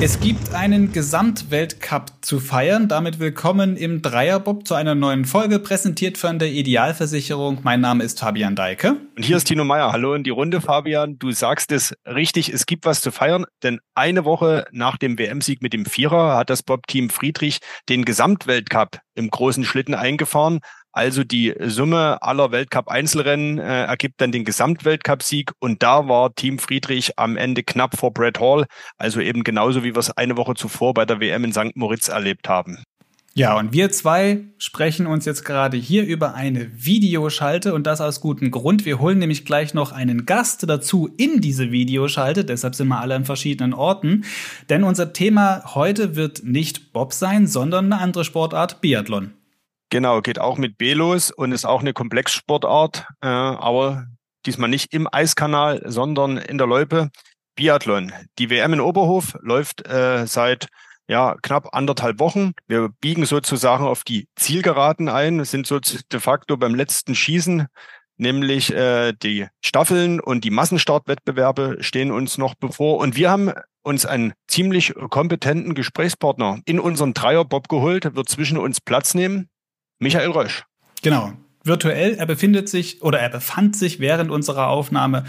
Es gibt einen Gesamtweltcup zu feiern. Damit willkommen im Dreierbob zu einer neuen Folge, präsentiert von der Idealversicherung. Mein Name ist Fabian Deike. Und hier ist Tino Meyer. Hallo in die Runde, Fabian. Du sagst es richtig, es gibt was zu feiern, denn eine Woche nach dem WM-Sieg mit dem Vierer hat das Bob-Team Friedrich den Gesamtweltcup im großen Schlitten eingefahren. Also die Summe aller Weltcup-Einzelrennen äh, ergibt dann den Gesamtweltcup-Sieg und da war Team Friedrich am Ende knapp vor Brad Hall, also eben genauso wie wir es eine Woche zuvor bei der WM in St. Moritz erlebt haben. Ja, und wir zwei sprechen uns jetzt gerade hier über eine Videoschalte und das aus gutem Grund. Wir holen nämlich gleich noch einen Gast dazu in diese Videoschalte, deshalb sind wir alle an verschiedenen Orten. Denn unser Thema heute wird nicht Bob sein, sondern eine andere Sportart, Biathlon. Genau, geht auch mit B los und ist auch eine Komplexsportart, äh, aber diesmal nicht im Eiskanal, sondern in der Loipe. Biathlon. Die WM in Oberhof läuft äh, seit ja, knapp anderthalb Wochen. Wir biegen sozusagen auf die Zielgeraden ein, sind so de facto beim letzten Schießen, nämlich äh, die Staffeln und die Massenstartwettbewerbe stehen uns noch bevor. Und wir haben uns einen ziemlich kompetenten Gesprächspartner in unseren Dreierbob geholt, wird zwischen uns Platz nehmen. Michael Rösch. Genau. Virtuell, er befindet sich oder er befand sich während unserer Aufnahme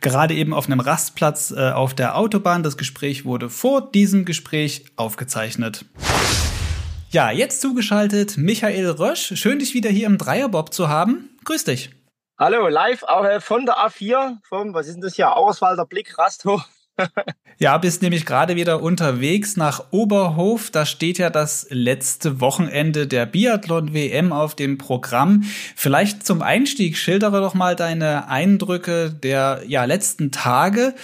gerade eben auf einem Rastplatz äh, auf der Autobahn. Das Gespräch wurde vor diesem Gespräch aufgezeichnet. Ja, jetzt zugeschaltet Michael Rösch. Schön, dich wieder hier im Dreierbob zu haben. Grüß dich. Hallo, live auch äh, von der A4, vom, was ist denn das hier, Auswalder Blick, Rasthof. ja, bist nämlich gerade wieder unterwegs nach Oberhof. Da steht ja das letzte Wochenende der Biathlon-WM auf dem Programm. Vielleicht zum Einstieg schildere doch mal deine Eindrücke der ja, letzten Tage.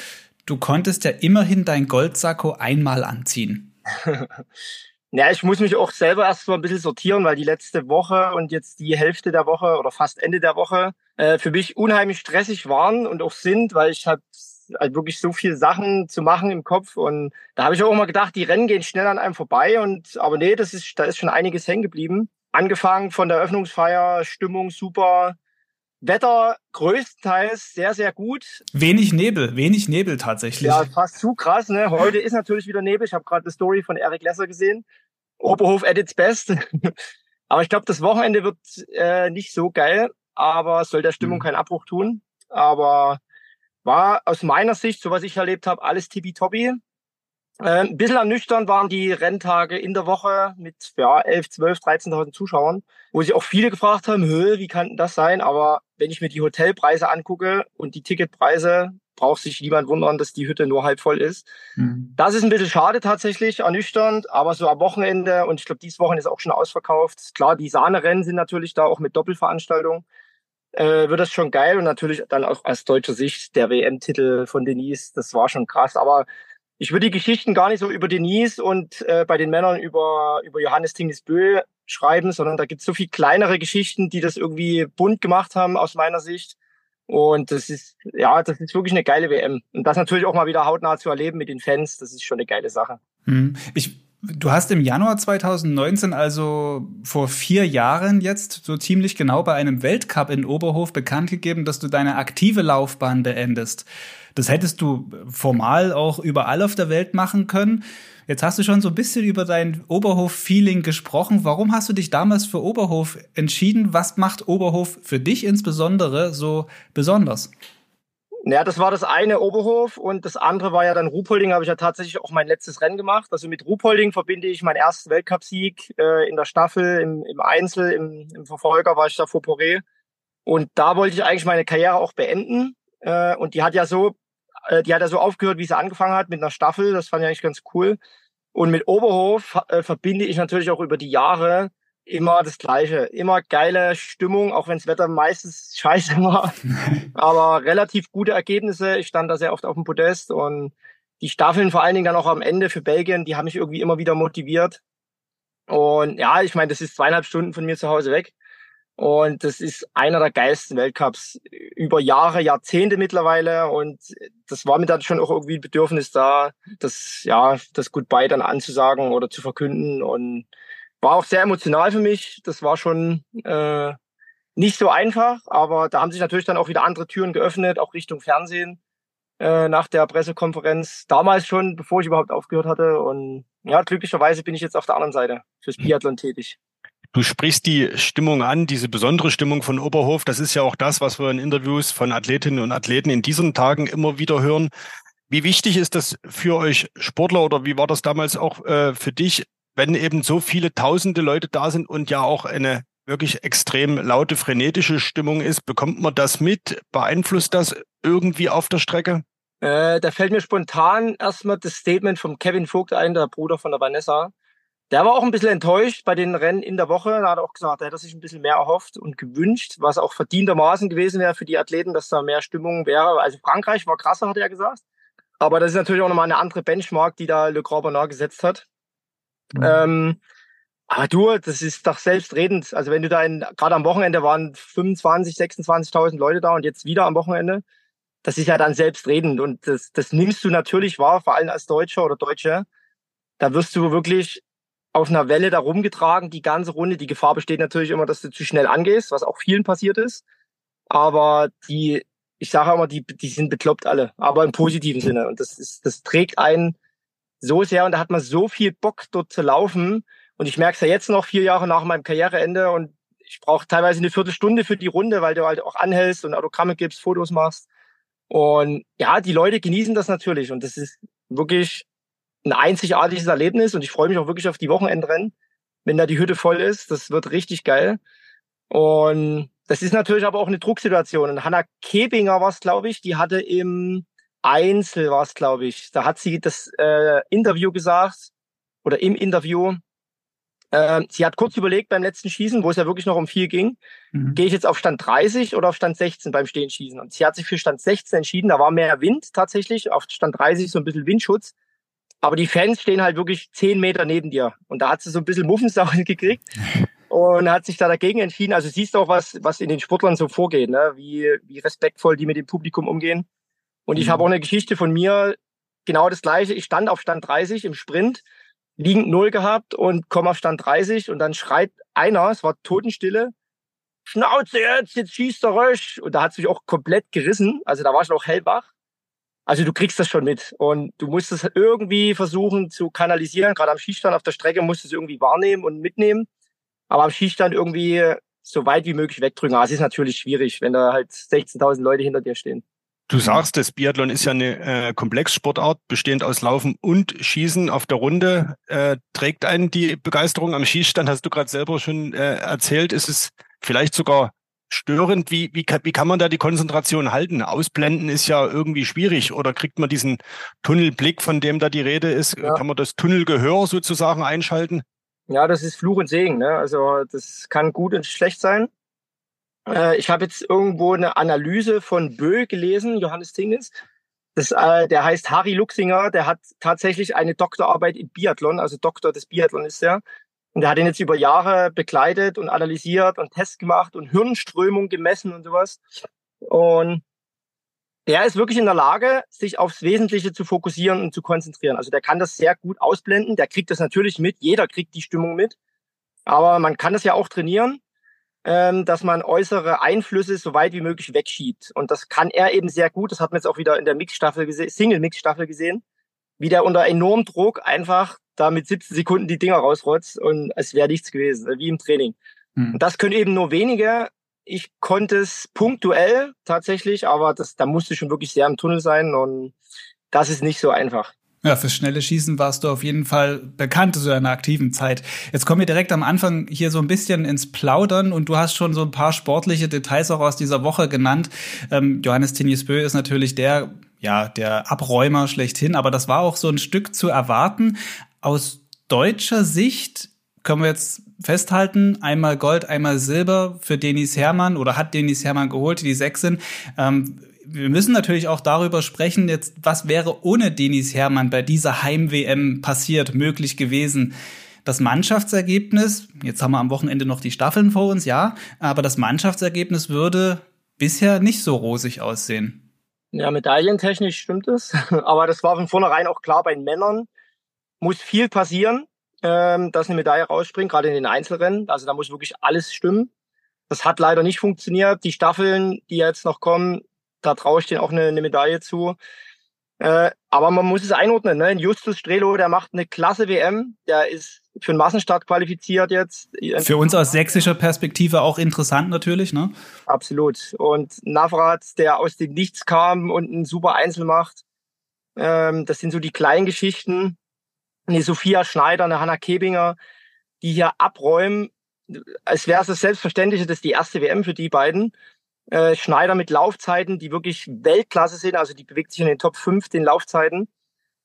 Du konntest ja immerhin dein Goldsacko einmal anziehen. Ja, ich muss mich auch selber erst mal ein bisschen sortieren, weil die letzte Woche und jetzt die Hälfte der Woche oder fast Ende der Woche äh, für mich unheimlich stressig waren und auch sind, weil ich halt also wirklich so viele Sachen zu machen im Kopf. Und da habe ich auch immer gedacht, die Rennen gehen schnell an einem vorbei. Und aber nee, das ist, da ist schon einiges hängen geblieben. Angefangen von der Eröffnungsfeier, Stimmung super. Wetter größtenteils sehr, sehr gut. Wenig Nebel, wenig Nebel tatsächlich. Ja, fast zu krass. Ne? Heute ist natürlich wieder Nebel. Ich habe gerade eine Story von Eric Lesser gesehen. Oberhof at its best. aber ich glaube, das Wochenende wird äh, nicht so geil, aber soll der Stimmung mhm. keinen Abbruch tun. Aber war aus meiner Sicht, so was ich erlebt habe, alles tippitoppi. Äh, ein bisschen ernüchternd waren die Renntage in der Woche mit ja, 11, 12, 13.000 Zuschauern, wo sich auch viele gefragt haben, wie kann das sein? Aber wenn ich mir die Hotelpreise angucke und die Ticketpreise, braucht sich niemand wundern, dass die Hütte nur halb voll ist. Mhm. Das ist ein bisschen schade tatsächlich, ernüchternd, aber so am Wochenende und ich glaube, dieses Wochenende ist auch schon ausverkauft. Klar, die Sahnerennen sind natürlich da auch mit Doppelveranstaltung äh, wird das schon geil und natürlich dann auch aus deutscher Sicht der WM-Titel von Denise, das war schon krass. Aber ich würde die Geschichten gar nicht so über Denise und äh, bei den Männern über, über Johannes Tingesbö schreiben, sondern da gibt es so viel kleinere Geschichten, die das irgendwie bunt gemacht haben aus meiner Sicht. Und das ist, ja, das ist wirklich eine geile WM. Und das natürlich auch mal wieder hautnah zu erleben mit den Fans, das ist schon eine geile Sache. Hm. Ich Du hast im Januar 2019, also vor vier Jahren jetzt, so ziemlich genau bei einem Weltcup in Oberhof bekannt gegeben, dass du deine aktive Laufbahn beendest. Das hättest du formal auch überall auf der Welt machen können. Jetzt hast du schon so ein bisschen über dein Oberhof-Feeling gesprochen. Warum hast du dich damals für Oberhof entschieden? Was macht Oberhof für dich insbesondere so besonders? Ja, das war das eine Oberhof und das andere war ja dann Ruhpolding, habe ich ja tatsächlich auch mein letztes Rennen gemacht. Also mit Ruhpolding verbinde ich meinen ersten Weltcupsieg äh, in der Staffel, im, im Einzel, im, im, Verfolger war ich da vor Poré. Und da wollte ich eigentlich meine Karriere auch beenden. Äh, und die hat ja so, äh, die hat ja so aufgehört, wie sie angefangen hat mit einer Staffel. Das fand ich eigentlich ganz cool. Und mit Oberhof äh, verbinde ich natürlich auch über die Jahre immer das Gleiche. Immer geile Stimmung, auch wenn das Wetter meistens scheiße war. Aber relativ gute Ergebnisse. Ich stand da sehr oft auf dem Podest und die Staffeln vor allen Dingen dann auch am Ende für Belgien, die haben mich irgendwie immer wieder motiviert. Und ja, ich meine, das ist zweieinhalb Stunden von mir zu Hause weg. Und das ist einer der geilsten Weltcups über Jahre, Jahrzehnte mittlerweile. Und das war mir dann schon auch irgendwie ein Bedürfnis da, das, ja, das Goodbye dann anzusagen oder zu verkünden. Und war auch sehr emotional für mich. Das war schon äh, nicht so einfach, aber da haben sich natürlich dann auch wieder andere Türen geöffnet, auch Richtung Fernsehen. äh, nach der Pressekonferenz. Damals schon, bevor ich überhaupt aufgehört hatte. Und ja, glücklicherweise bin ich jetzt auf der anderen Seite fürs Biathlon tätig. Du sprichst die Stimmung an, diese besondere Stimmung von Oberhof. Das ist ja auch das, was wir in Interviews von Athletinnen und Athleten in diesen Tagen immer wieder hören. Wie wichtig ist das für euch Sportler oder wie war das damals auch äh, für dich, wenn eben so viele tausende Leute da sind und ja auch eine wirklich extrem laute, frenetische Stimmung ist? Bekommt man das mit? Beeinflusst das irgendwie auf der Strecke? Äh, da fällt mir spontan erstmal das Statement von Kevin Vogt ein, der Bruder von der Vanessa. Der war auch ein bisschen enttäuscht bei den Rennen in der Woche. Da hat er auch gesagt, er hätte sich ein bisschen mehr erhofft und gewünscht, was auch verdientermaßen gewesen wäre für die Athleten, dass da mehr Stimmung wäre. Also Frankreich war krasser, hat er gesagt. Aber das ist natürlich auch nochmal eine andere Benchmark, die da Le Grand Bernard gesetzt hat. Mhm. Ähm, aber du, das ist doch selbstredend. Also wenn du da in, gerade am Wochenende waren 25, 26.000 Leute da und jetzt wieder am Wochenende, das ist ja dann selbstredend und das, das nimmst du natürlich wahr, vor allem als Deutscher oder Deutsche. Da wirst du wirklich auf einer Welle da rumgetragen, die ganze Runde. Die Gefahr besteht natürlich immer, dass du zu schnell angehst, was auch vielen passiert ist. Aber die, ich sage immer, die, die sind bekloppt alle, aber im positiven Sinne. Und das ist, das trägt einen so sehr und da hat man so viel Bock, dort zu laufen. Und ich merke es ja jetzt noch vier Jahre nach meinem Karriereende und ich brauche teilweise eine Viertelstunde für die Runde, weil du halt auch anhältst und Autogramme gibst, Fotos machst. Und ja, die Leute genießen das natürlich und das ist wirklich ein einzigartiges Erlebnis und ich freue mich auch wirklich auf die Wochenendrennen, wenn da die Hütte voll ist. Das wird richtig geil. Und das ist natürlich aber auch eine Drucksituation. Und Hanna Kebinger war es, glaube ich, die hatte im Einzel war es, glaube ich. Da hat sie das äh, Interview gesagt oder im Interview. Äh, sie hat kurz überlegt beim letzten Schießen, wo es ja wirklich noch um viel ging, mhm. gehe ich jetzt auf Stand 30 oder auf Stand 16 beim Stehenschießen? Und sie hat sich für Stand 16 entschieden. Da war mehr Wind tatsächlich, auf Stand 30 so ein bisschen Windschutz. Aber die Fans stehen halt wirklich zehn Meter neben dir. Und da hat sie so ein bisschen Muffensau gekriegt und hat sich da dagegen entschieden. Also siehst du auch, was, was in den Sportlern so vorgeht, ne? wie, wie respektvoll die mit dem Publikum umgehen. Und ich mhm. habe auch eine Geschichte von mir, genau das gleiche. Ich stand auf Stand 30 im Sprint, liegend Null gehabt und komme auf Stand 30 und dann schreit einer, es war Totenstille, Schnauze jetzt, jetzt schießt der Rösch. Und da hat es mich auch komplett gerissen. Also da war ich noch hellwach. Also du kriegst das schon mit und du musst es irgendwie versuchen zu kanalisieren. Gerade am Schießstand auf der Strecke musst du es irgendwie wahrnehmen und mitnehmen. Aber am Schießstand irgendwie so weit wie möglich wegdrücken. Aber es ist natürlich schwierig, wenn da halt 16.000 Leute hinter dir stehen. Du sagst, das Biathlon ist ja eine äh, Komplexsportart, bestehend aus Laufen und Schießen auf der Runde. Äh, trägt einen die Begeisterung am Schießstand, hast du gerade selber schon äh, erzählt. Ist es vielleicht sogar störend? Wie, wie, kann, wie kann man da die Konzentration halten? Ausblenden ist ja irgendwie schwierig. Oder kriegt man diesen Tunnelblick, von dem da die Rede ist? Ja. Kann man das Tunnelgehör sozusagen einschalten? Ja, das ist Fluch und Segen. Ne? Also das kann gut und schlecht sein. Äh, ich habe jetzt irgendwo eine Analyse von Bö gelesen, Johannes Tinges. Das, äh, der heißt Harry Luxinger, der hat tatsächlich eine Doktorarbeit in Biathlon, also Doktor des Biathlon ist er. Und er hat ihn jetzt über Jahre begleitet und analysiert und Tests gemacht und Hirnströmung gemessen und sowas. Und der ist wirklich in der Lage, sich aufs Wesentliche zu fokussieren und zu konzentrieren. Also der kann das sehr gut ausblenden. Der kriegt das natürlich mit. Jeder kriegt die Stimmung mit. Aber man kann das ja auch trainieren, dass man äußere Einflüsse so weit wie möglich wegschiebt. Und das kann er eben sehr gut. Das hat man jetzt auch wieder in der Mixstaffel gesehen, Single-Mix-Staffel gesehen, wie der unter enormem Druck einfach da mit 17 Sekunden die Dinger rausrotzt und es wäre nichts gewesen, wie im Training. Mhm. Und das können eben nur wenige. Ich konnte es punktuell tatsächlich, aber das, da musste schon wirklich sehr im Tunnel sein und das ist nicht so einfach. Ja, fürs schnelle Schießen warst du auf jeden Fall bekannt zu deiner aktiven Zeit. Jetzt kommen wir direkt am Anfang hier so ein bisschen ins Plaudern und du hast schon so ein paar sportliche Details auch aus dieser Woche genannt. Ähm, Johannes Tinjesbö ist natürlich der, ja, der Abräumer schlechthin, aber das war auch so ein Stück zu erwarten. Aus deutscher Sicht können wir jetzt festhalten, einmal Gold, einmal Silber für Denis Hermann oder hat Denis Hermann geholt, die sechs sind. Ähm, wir müssen natürlich auch darüber sprechen, jetzt, was wäre ohne Denis Hermann bei dieser Heim-WM passiert, möglich gewesen. Das Mannschaftsergebnis, jetzt haben wir am Wochenende noch die Staffeln vor uns, ja, aber das Mannschaftsergebnis würde bisher nicht so rosig aussehen. Ja, medaillentechnisch stimmt es, aber das war von vornherein auch klar bei den Männern muss viel passieren, ähm, dass eine Medaille rausspringt, gerade in den Einzelrennen. Also da muss wirklich alles stimmen. Das hat leider nicht funktioniert. Die Staffeln, die jetzt noch kommen, da traue ich denen auch eine, eine Medaille zu. Äh, aber man muss es einordnen. Ne? Justus Strelo, der macht eine klasse WM. Der ist für den Massenstart qualifiziert jetzt. Für uns aus sächsischer Perspektive auch interessant natürlich, ne? Absolut. Und Navrat, der aus dem Nichts kam und ein super Einzel macht. Ähm, das sind so die kleinen Geschichten. Eine Sophia Schneider, eine Hanna Kebinger, die hier abräumen. Als wäre es das Selbstverständliche, das ist die erste WM für die beiden. Äh, Schneider mit Laufzeiten, die wirklich Weltklasse sind, also die bewegt sich in den Top 5 den Laufzeiten.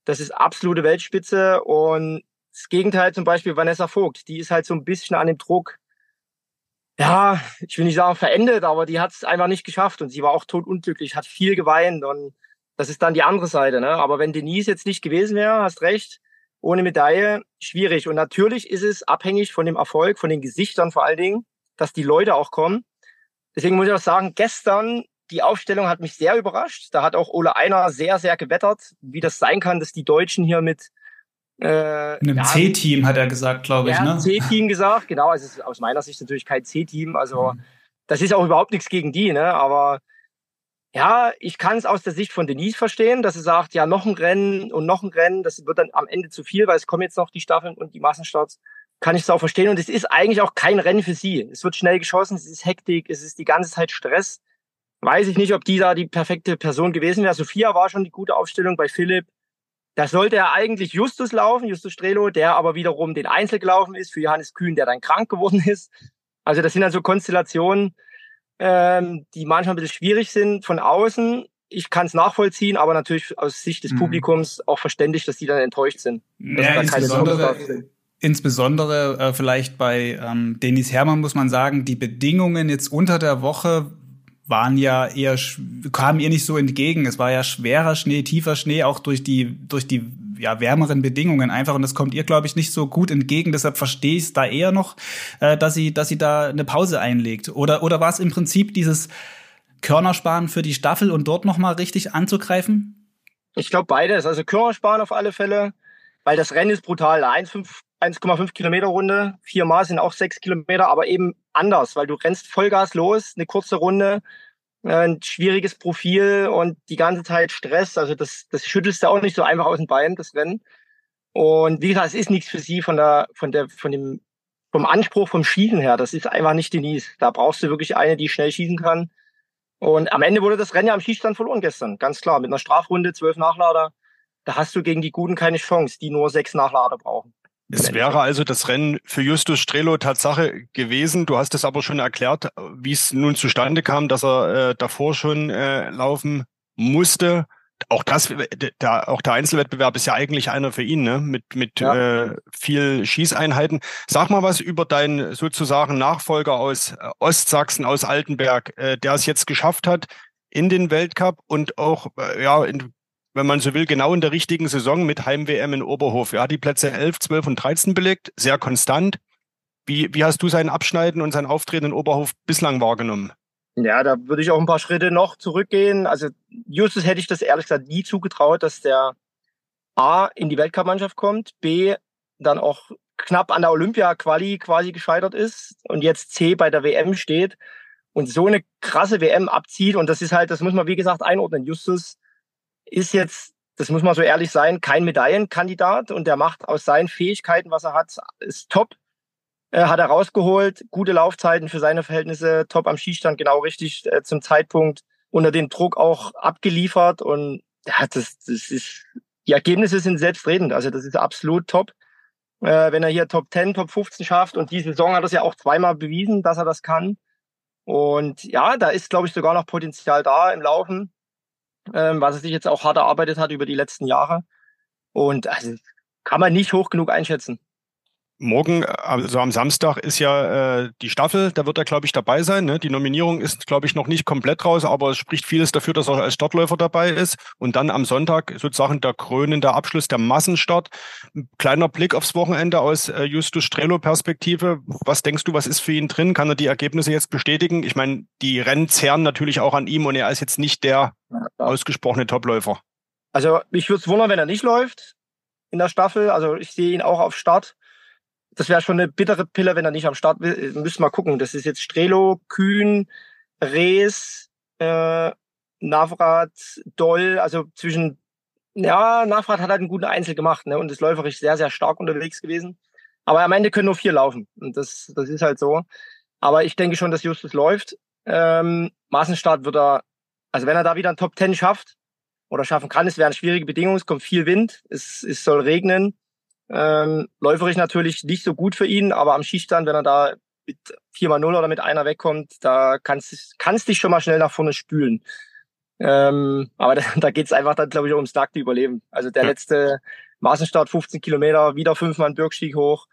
Das ist absolute Weltspitze und das Gegenteil zum Beispiel Vanessa Vogt, die ist halt so ein bisschen an dem Druck, ja, ich will nicht sagen verendet, aber die hat es einfach nicht geschafft und sie war auch totunglücklich, hat viel geweint und das ist dann die andere Seite. Ne? Aber wenn Denise jetzt nicht gewesen wäre, hast recht, ohne Medaille, schwierig. Und natürlich ist es abhängig von dem Erfolg, von den Gesichtern vor allen Dingen, dass die Leute auch kommen. Deswegen muss ich auch sagen, gestern die Aufstellung hat mich sehr überrascht. Da hat auch Ole Einer sehr, sehr gewettert, wie das sein kann, dass die Deutschen hier mit äh, einem ja, C-Team hat er gesagt, glaube ich. Ja, ne? C-Team gesagt, genau. Also es ist aus meiner Sicht natürlich kein C-Team. Also mhm. das ist auch überhaupt nichts gegen die, ne? Aber ja, ich kann es aus der Sicht von Denise verstehen, dass sie sagt, ja, noch ein Rennen und noch ein Rennen, das wird dann am Ende zu viel, weil es kommen jetzt noch die Staffeln und die Massenstarts kann ich es auch verstehen. Und es ist eigentlich auch kein Rennen für sie. Es wird schnell geschossen, es ist Hektik, es ist die ganze Zeit Stress. Weiß ich nicht, ob die da die perfekte Person gewesen wäre. Sophia war schon die gute Aufstellung bei Philipp. Da sollte er eigentlich Justus laufen, Justus Strelo, der aber wiederum den Einzel gelaufen ist für Johannes Kühn, der dann krank geworden ist. Also das sind also Konstellationen, ähm, die manchmal ein bisschen schwierig sind von außen. Ich kann es nachvollziehen, aber natürlich aus Sicht des mhm. Publikums auch verständlich, dass die dann enttäuscht sind. Ja, insbesondere, Insbesondere äh, vielleicht bei ähm, Denis Hermann muss man sagen, die Bedingungen jetzt unter der Woche waren ja eher kamen ihr nicht so entgegen. Es war ja schwerer Schnee, tiefer Schnee, auch durch die durch die ja wärmeren Bedingungen einfach und das kommt ihr glaube ich nicht so gut entgegen. Deshalb verstehe ich es da eher noch, äh, dass sie dass sie da eine Pause einlegt. Oder oder war es im Prinzip dieses Körnersparen für die Staffel und dort noch mal richtig anzugreifen? Ich glaube beides. Also Körnersparen auf alle Fälle, weil das Rennen ist brutal. 1,5 1,5 Kilometer Runde, viermal sind auch sechs Kilometer, aber eben anders, weil du rennst Vollgas los, eine kurze Runde, äh, ein schwieriges Profil und die ganze Zeit Stress. Also das, das schüttelst du auch nicht so einfach aus den Beinen, das Rennen. Und wie gesagt, es ist nichts für sie von der, von der, von dem, vom Anspruch vom Schießen her. Das ist einfach nicht Denise. Da brauchst du wirklich eine, die schnell schießen kann. Und am Ende wurde das Rennen ja am Schießstand verloren gestern. Ganz klar. Mit einer Strafrunde, zwölf Nachlader. Da hast du gegen die Guten keine Chance, die nur sechs Nachlader brauchen. Es wäre also das Rennen für Justus Strelo Tatsache gewesen. Du hast es aber schon erklärt, wie es nun zustande kam, dass er äh, davor schon äh, laufen musste. Auch das, der, auch der Einzelwettbewerb ist ja eigentlich einer für ihn, ne? Mit mit ja. äh, viel Schießeinheiten. Sag mal was über deinen sozusagen Nachfolger aus äh, Ostsachsen, aus Altenberg, äh, der es jetzt geschafft hat in den Weltcup und auch äh, ja in wenn man so will, genau in der richtigen Saison mit Heim-WM in Oberhof. Er hat die Plätze 11, 12 und 13 belegt, sehr konstant. Wie, wie hast du sein Abschneiden und sein Auftreten in Oberhof bislang wahrgenommen? Ja, da würde ich auch ein paar Schritte noch zurückgehen. Also Justus hätte ich das ehrlich gesagt nie zugetraut, dass der A in die Weltcup-Mannschaft kommt, B dann auch knapp an der Olympia-Quali quasi gescheitert ist und jetzt C bei der WM steht und so eine krasse WM abzieht. Und das ist halt, das muss man wie gesagt einordnen. Justus ist jetzt, das muss man so ehrlich sein, kein Medaillenkandidat und der macht aus seinen Fähigkeiten, was er hat, ist top. Er hat er rausgeholt, gute Laufzeiten für seine Verhältnisse, top am Schießstand, genau richtig äh, zum Zeitpunkt, unter dem Druck auch abgeliefert und ja, das, das ist, die Ergebnisse sind selbstredend, also das ist absolut top. Äh, wenn er hier Top 10, Top 15 schafft und diese Saison hat er es ja auch zweimal bewiesen, dass er das kann. Und ja, da ist, glaube ich, sogar noch Potenzial da im Laufen ähm, was er sich jetzt auch hart erarbeitet hat über die letzten Jahre. Und also kann man nicht hoch genug einschätzen. Morgen, also am Samstag, ist ja äh, die Staffel, da wird er, glaube ich, dabei sein. Ne? Die Nominierung ist, glaube ich, noch nicht komplett raus, aber es spricht vieles dafür, dass er als Startläufer dabei ist. Und dann am Sonntag sozusagen der krönende Abschluss, der Massenstart. Ein kleiner Blick aufs Wochenende aus äh, Justus Strelo-Perspektive. Was denkst du, was ist für ihn drin? Kann er die Ergebnisse jetzt bestätigen? Ich meine, die Rennen zehren natürlich auch an ihm und er ist jetzt nicht der ausgesprochene Topläufer. Also mich würde es wundern, wenn er nicht läuft in der Staffel. Also ich sehe ihn auch auf Start das wäre schon eine bittere Pille, wenn er nicht am Start will. Müssen wir gucken. Das ist jetzt Strelo, Kühn, Rees, äh, Navrat, Doll. Also zwischen Ja, Nachfahrt hat halt einen guten Einzel gemacht ne? und ist läuferisch sehr, sehr stark unterwegs gewesen. Aber am Ende können nur vier laufen. Und das, das ist halt so. Aber ich denke schon, dass Justus läuft. Ähm, Massenstart wird er, also wenn er da wieder ein Top Ten schafft oder schaffen kann, es wären schwierige Bedingungen, es kommt viel Wind, es, es soll regnen. Ähm, läuferisch natürlich nicht so gut für ihn, aber am Schießstand, wenn er da mit 4x0 oder mit einer wegkommt, da kannst kannst dich schon mal schnell nach vorne spülen. Ähm, aber da, da geht es einfach dann, glaube ich, ums nackte Überleben. Also der ja. letzte Massenstart, 15 Kilometer, wieder fünfmal Bürgstieg hoch.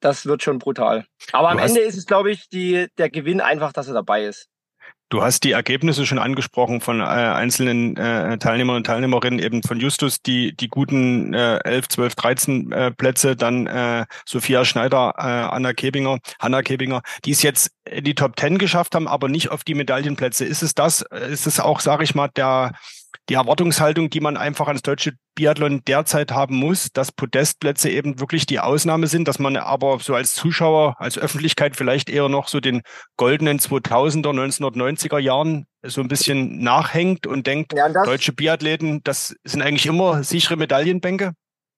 Das wird schon brutal. Aber am Ende ist es, glaube ich, die, der Gewinn einfach, dass er dabei ist. Du hast die Ergebnisse schon angesprochen von äh, einzelnen äh, Teilnehmern und Teilnehmerinnen, eben von Justus, die die guten äh, 11, 12, 13 äh, Plätze, dann äh, Sophia Schneider, äh, Anna Kebinger, Hanna Kebinger, die es jetzt in die Top 10 geschafft haben, aber nicht auf die Medaillenplätze. Ist es das? Ist es auch, sage ich mal, der die Erwartungshaltung, die man einfach ans deutsche Biathlon derzeit haben muss, dass Podestplätze eben wirklich die Ausnahme sind, dass man aber so als Zuschauer, als Öffentlichkeit vielleicht eher noch so den goldenen 2000er, 1990er Jahren so ein bisschen nachhängt und denkt, ja, und deutsche Biathleten, das sind eigentlich immer sichere Medaillenbänke?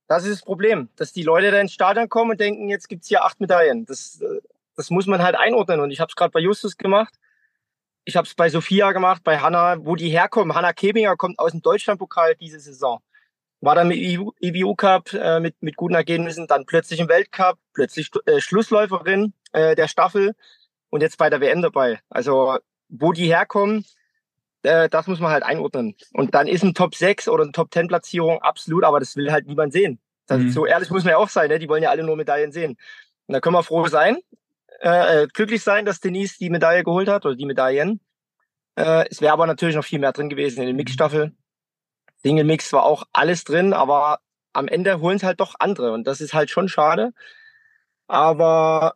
Das ist das Problem, dass die Leute da ins Stadion kommen und denken, jetzt gibt's hier acht Medaillen. Das, äh, das muss man halt einordnen. Und ich habe es gerade bei Justus gemacht ich habe es bei Sophia gemacht, bei Hanna, wo die herkommen. Hanna Kebinger kommt aus dem Deutschlandpokal diese Saison. War dann mit IBU Cup äh, mit, mit guten Ergebnissen, dann plötzlich im Weltcup, plötzlich äh, Schlussläuferin äh, der Staffel und jetzt bei der WM dabei. Also wo die herkommen, äh, das muss man halt einordnen. Und dann ist ein Top 6 oder eine Top 10 Platzierung absolut, aber das will halt niemand sehen. Mhm. So ehrlich muss man ja auch sein, ne? die wollen ja alle nur Medaillen sehen. Und da können wir froh sein, äh, äh, glücklich sein, dass Denise die Medaille geholt hat oder die Medaillen. Äh, es wäre aber natürlich noch viel mehr drin gewesen in der Mixstaffel. Single Mix war auch alles drin, aber am Ende holen es halt doch andere und das ist halt schon schade. Aber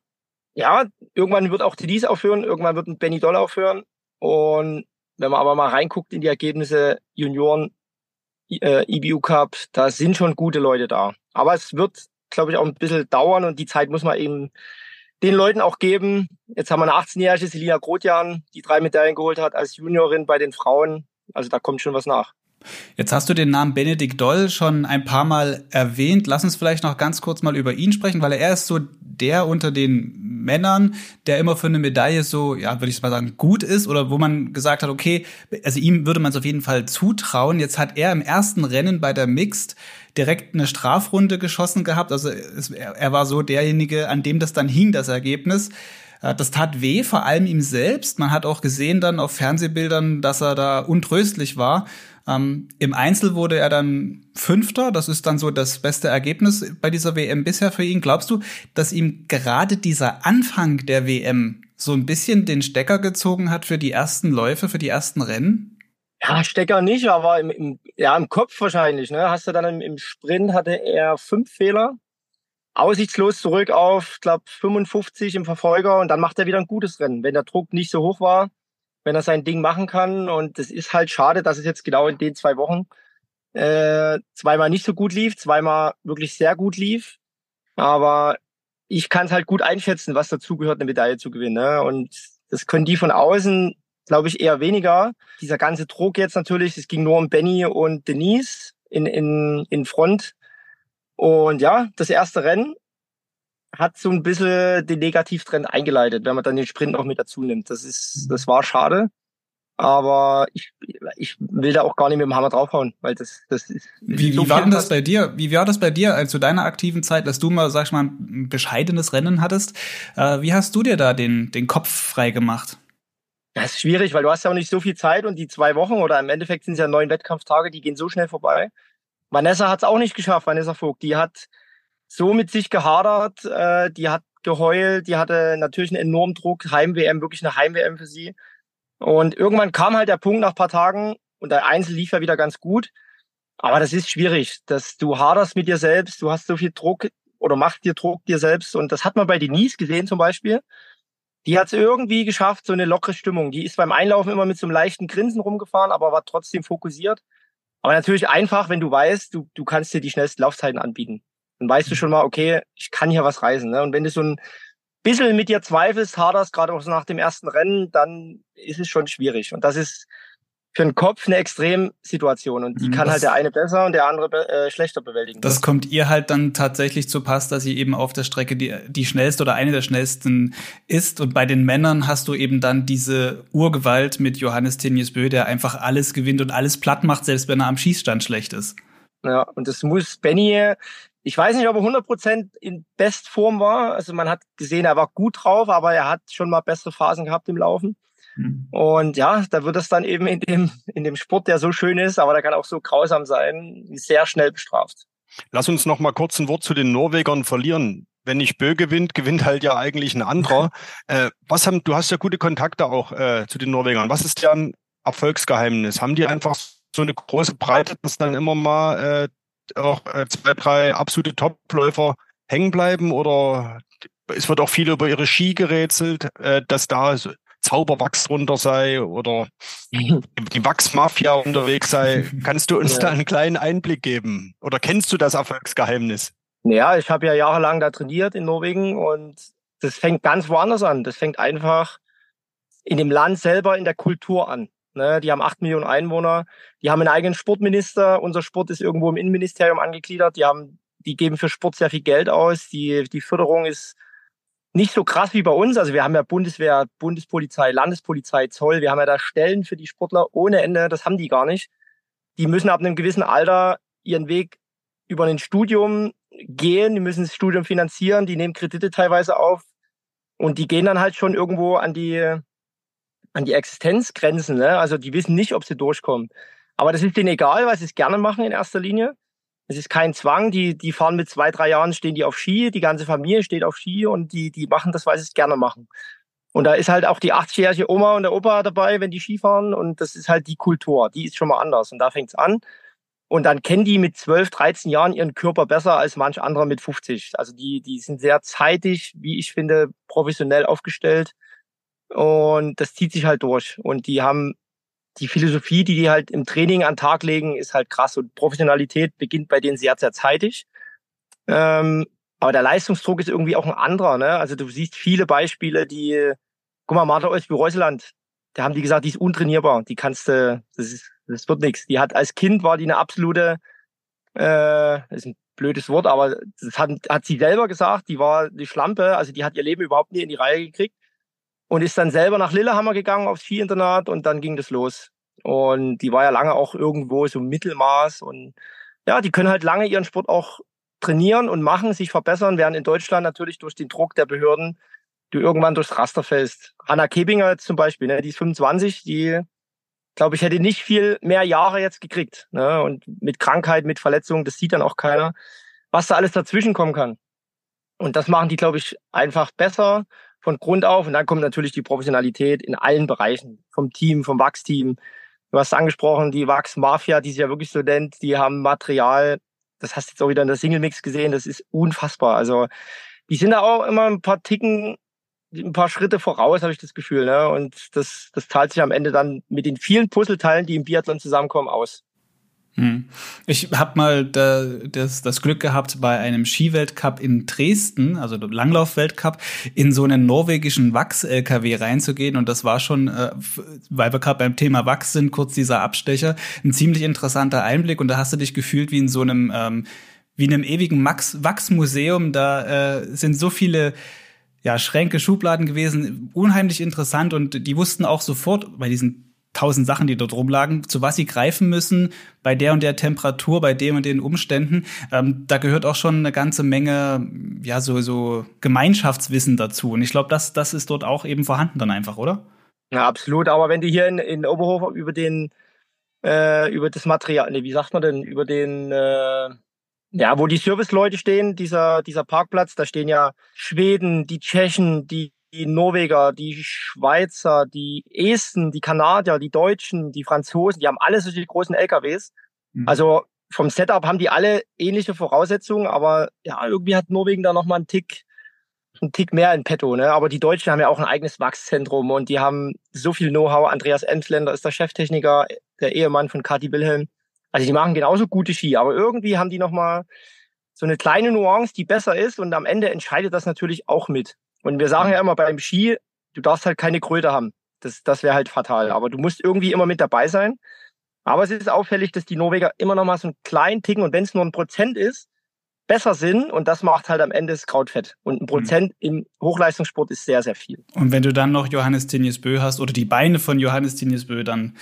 ja, irgendwann wird auch Denise aufhören, irgendwann wird ein Benny Doll aufhören und wenn man aber mal reinguckt in die Ergebnisse Junioren, äh, EBU Cup, da sind schon gute Leute da. Aber es wird, glaube ich, auch ein bisschen dauern und die Zeit muss man eben den Leuten auch geben. Jetzt haben wir eine 18-jährige Selina Grotjan, die drei Medaillen geholt hat als Juniorin bei den Frauen. Also da kommt schon was nach. Jetzt hast du den Namen Benedikt Doll schon ein paar Mal erwähnt. Lass uns vielleicht noch ganz kurz mal über ihn sprechen, weil er ist so der unter den Männern, der immer für eine Medaille so, ja, würde ich mal sagen, gut ist oder wo man gesagt hat, okay, also ihm würde man es auf jeden Fall zutrauen. Jetzt hat er im ersten Rennen bei der Mixed direkt eine Strafrunde geschossen gehabt. Also es, er war so derjenige, an dem das dann hing, das Ergebnis. Äh, das tat weh, vor allem ihm selbst. Man hat auch gesehen dann auf Fernsehbildern, dass er da untröstlich war. Ähm, Im Einzel wurde er dann Fünfter. Das ist dann so das beste Ergebnis bei dieser WM bisher für ihn. Glaubst du, dass ihm gerade dieser Anfang der WM so ein bisschen den Stecker gezogen hat für die ersten Läufe, für die ersten Rennen? Ja, Stecker nicht, aber im, im, ja, im Kopf wahrscheinlich. Ne? Hast du dann im, im Sprint hatte er fünf Fehler, aussichtslos zurück auf, glaube 55 im Verfolger und dann macht er wieder ein gutes Rennen, wenn der Druck nicht so hoch war, wenn er sein Ding machen kann. Und das ist halt schade, dass es jetzt genau in den zwei Wochen äh, zweimal nicht so gut lief, zweimal wirklich sehr gut lief. Aber ich kann es halt gut einschätzen, was dazugehört, eine Medaille zu gewinnen. Ne? Und das können die von außen glaube ich, eher weniger. Dieser ganze Druck jetzt natürlich, es ging nur um Benny und Denise in, in, in Front. Und ja, das erste Rennen hat so ein bisschen den Negativtrend eingeleitet, wenn man dann den Sprint noch mit dazu nimmt. Das ist, das war schade. Aber ich, ich will da auch gar nicht mit dem Hammer draufhauen, weil das, das ist. Wie, so wie war denn das bei dir? Wie war das bei dir, als zu deiner aktiven Zeit, dass du mal, sag ich mal, ein bescheidenes Rennen hattest? Äh, wie hast du dir da den, den Kopf frei gemacht? Das ist schwierig, weil du hast ja auch nicht so viel Zeit und die zwei Wochen oder im Endeffekt sind es ja neun Wettkampftage, die gehen so schnell vorbei. Vanessa hat es auch nicht geschafft, Vanessa Vogt. Die hat so mit sich gehadert, äh, die hat geheult, die hatte natürlich einen enormen Druck, Heim-WM, wirklich eine Heim-WM für sie. Und irgendwann kam halt der Punkt nach paar Tagen und der Einzel lief ja wieder ganz gut. Aber das ist schwierig, dass du haderst mit dir selbst, du hast so viel Druck oder machst dir Druck dir selbst. Und das hat man bei Denise gesehen zum Beispiel die hat es irgendwie geschafft, so eine lockere Stimmung. Die ist beim Einlaufen immer mit so einem leichten Grinsen rumgefahren, aber war trotzdem fokussiert. Aber natürlich einfach, wenn du weißt, du, du kannst dir die schnellsten Laufzeiten anbieten. Dann weißt du schon mal, okay, ich kann hier was reisen. Ne? Und wenn du so ein bisschen mit dir zweifelst, haderst, gerade auch so nach dem ersten Rennen, dann ist es schon schwierig. Und das ist für den Kopf eine Extremsituation und die mhm. kann halt der eine besser und der andere äh, schlechter bewältigen. Das kommt ihr halt dann tatsächlich zu Pass, dass sie eben auf der Strecke die, die schnellste oder eine der schnellsten ist und bei den Männern hast du eben dann diese Urgewalt mit Johannes Tinius Bö, der einfach alles gewinnt und alles platt macht, selbst wenn er am Schießstand schlecht ist. Ja, und das muss Benny, ich weiß nicht, ob er 100% in Bestform war, also man hat gesehen, er war gut drauf, aber er hat schon mal bessere Phasen gehabt im Laufen. Mhm. Und ja, da wird es dann eben in dem, in dem Sport, der so schön ist, aber der kann auch so grausam sein, sehr schnell bestraft. Lass uns noch mal kurz ein Wort zu den Norwegern verlieren. Wenn nicht Bö gewinnt, gewinnt halt ja eigentlich ein anderer. äh, was haben, du hast ja gute Kontakte auch äh, zu den Norwegern. Was ist deren Erfolgsgeheimnis? Haben die einfach so eine große Breite, dass dann immer mal äh, auch äh, zwei, drei absolute Topläufer hängen bleiben oder es wird auch viel über ihre Ski gerätselt, äh, dass da Zauberwachs drunter sei oder die Wachsmafia unterwegs sei. Kannst du uns ja. da einen kleinen Einblick geben? Oder kennst du das Erfolgsgeheimnis? Ja, ich habe ja jahrelang da trainiert in Norwegen und das fängt ganz woanders an. Das fängt einfach in dem Land selber, in der Kultur an. Ne, die haben acht Millionen Einwohner, die haben einen eigenen Sportminister. Unser Sport ist irgendwo im Innenministerium angegliedert. Die haben, die geben für Sport sehr viel Geld aus. Die, die Förderung ist nicht so krass wie bei uns. Also wir haben ja Bundeswehr, Bundespolizei, Landespolizei, Zoll. Wir haben ja da Stellen für die Sportler ohne Ende. Das haben die gar nicht. Die müssen ab einem gewissen Alter ihren Weg über ein Studium gehen. Die müssen das Studium finanzieren. Die nehmen Kredite teilweise auf. Und die gehen dann halt schon irgendwo an die, an die Existenzgrenzen. Ne? Also die wissen nicht, ob sie durchkommen. Aber das ist denen egal, weil sie es gerne machen in erster Linie. Es ist kein Zwang, die, die fahren mit zwei, drei Jahren, stehen die auf Ski, die ganze Familie steht auf Ski und die, die machen das, weil sie es gerne machen. Und da ist halt auch die 80-jährige Oma und der Opa dabei, wenn die Ski fahren und das ist halt die Kultur, die ist schon mal anders und da fängt's an. Und dann kennen die mit 12, 13 Jahren ihren Körper besser als manch anderer mit 50. Also die, die sind sehr zeitig, wie ich finde, professionell aufgestellt. Und das zieht sich halt durch. Und die haben die Philosophie, die die halt im Training an Tag legen, ist halt krass. Und Professionalität beginnt bei denen sehr, sehr zeitig. Ähm, aber der Leistungsdruck ist irgendwie auch ein anderer. Ne? Also du siehst viele Beispiele, die, guck mal, Martha Olsby-Reuseland, da haben die gesagt, die ist untrainierbar. Die kannst du, das, ist, das wird nichts. Die hat als Kind war die eine absolute, äh, ist ein blödes Wort, aber das hat, hat sie selber gesagt, die war die Schlampe, also die hat ihr Leben überhaupt nie in die Reihe gekriegt und ist dann selber nach Lillehammer gegangen aufs Skiinternat und dann ging das los. Und die war ja lange auch irgendwo so Mittelmaß und ja, die können halt lange ihren Sport auch trainieren und machen, sich verbessern, während in Deutschland natürlich durch den Druck der Behörden du irgendwann durchs Raster fällst. Hanna Kebinger jetzt zum Beispiel, ne, die ist 25, die, glaube ich, hätte nicht viel mehr Jahre jetzt gekriegt. Ne? Und mit Krankheit, mit Verletzungen, das sieht dann auch keiner, was da alles dazwischen kommen kann. Und das machen die, glaube ich, einfach besser von Grund auf. Und dann kommt natürlich die Professionalität in allen Bereichen, vom Team, vom Wachsteam. Du hast angesprochen, die Wachs-Mafia, die sich ja wirklich so nennt, die haben Material, das hast du jetzt auch wieder in der Single-Mix gesehen, das ist unfassbar. Also die sind da auch immer ein paar Ticken, ein paar Schritte voraus, habe ich das Gefühl. Ne? Und das, das zahlt sich am Ende dann mit den vielen Puzzleteilen, die im Biathlon zusammenkommen, aus. Hm. Ich habe mal da, das, das Glück gehabt, bei einem Skiweltcup in Dresden, also Langlaufweltcup, in so einen norwegischen Wachs-LKW reinzugehen. Und das war schon, äh, weil wir gerade beim Thema Wachs sind, kurz dieser Abstecher, ein ziemlich interessanter Einblick. Und da hast du dich gefühlt wie in so einem, ähm, wie in einem ewigen Max Wachsmuseum. Da äh, sind so viele ja, Schränke, Schubladen gewesen, unheimlich interessant und die wussten auch sofort bei diesen tausend Sachen, die dort rumlagen, zu was sie greifen müssen, bei der und der Temperatur, bei dem und den Umständen. Ähm, da gehört auch schon eine ganze Menge, ja, so, so Gemeinschaftswissen dazu. Und ich glaube, das, das ist dort auch eben vorhanden dann einfach, oder? Ja, absolut. Aber wenn du hier in, in Oberhof über den, äh, über das Material, nee, wie sagt man denn, über den, äh, ja, wo die Serviceleute stehen, dieser, dieser Parkplatz, da stehen ja Schweden, die Tschechen, die die Norweger, die Schweizer, die Esten, die Kanadier, die Deutschen, die Franzosen, die haben alle solche großen LKWs. Mhm. Also vom Setup haben die alle ähnliche Voraussetzungen, aber ja, irgendwie hat Norwegen da nochmal einen Tick, einen Tick mehr in petto. Ne? Aber die Deutschen haben ja auch ein eigenes Wachszentrum und die haben so viel Know-how. Andreas Emsländer ist der Cheftechniker, der Ehemann von Kati Wilhelm. Also die machen genauso gute Ski, aber irgendwie haben die nochmal so eine kleine Nuance, die besser ist und am Ende entscheidet das natürlich auch mit. Und wir sagen ja immer beim Ski, du darfst halt keine Kröte haben. Das, das wäre halt fatal. Aber du musst irgendwie immer mit dabei sein. Aber es ist auffällig, dass die Norweger immer noch mal so einen kleinen Ticken, und wenn es nur ein Prozent ist, besser sind und das macht halt am Ende das Krautfett. Und ein mhm. Prozent mhm. im Hochleistungssport ist sehr, sehr viel. Und wenn du dann noch Johannes Tinius Bö hast oder die Beine von Johannes Tinius Bö, dann,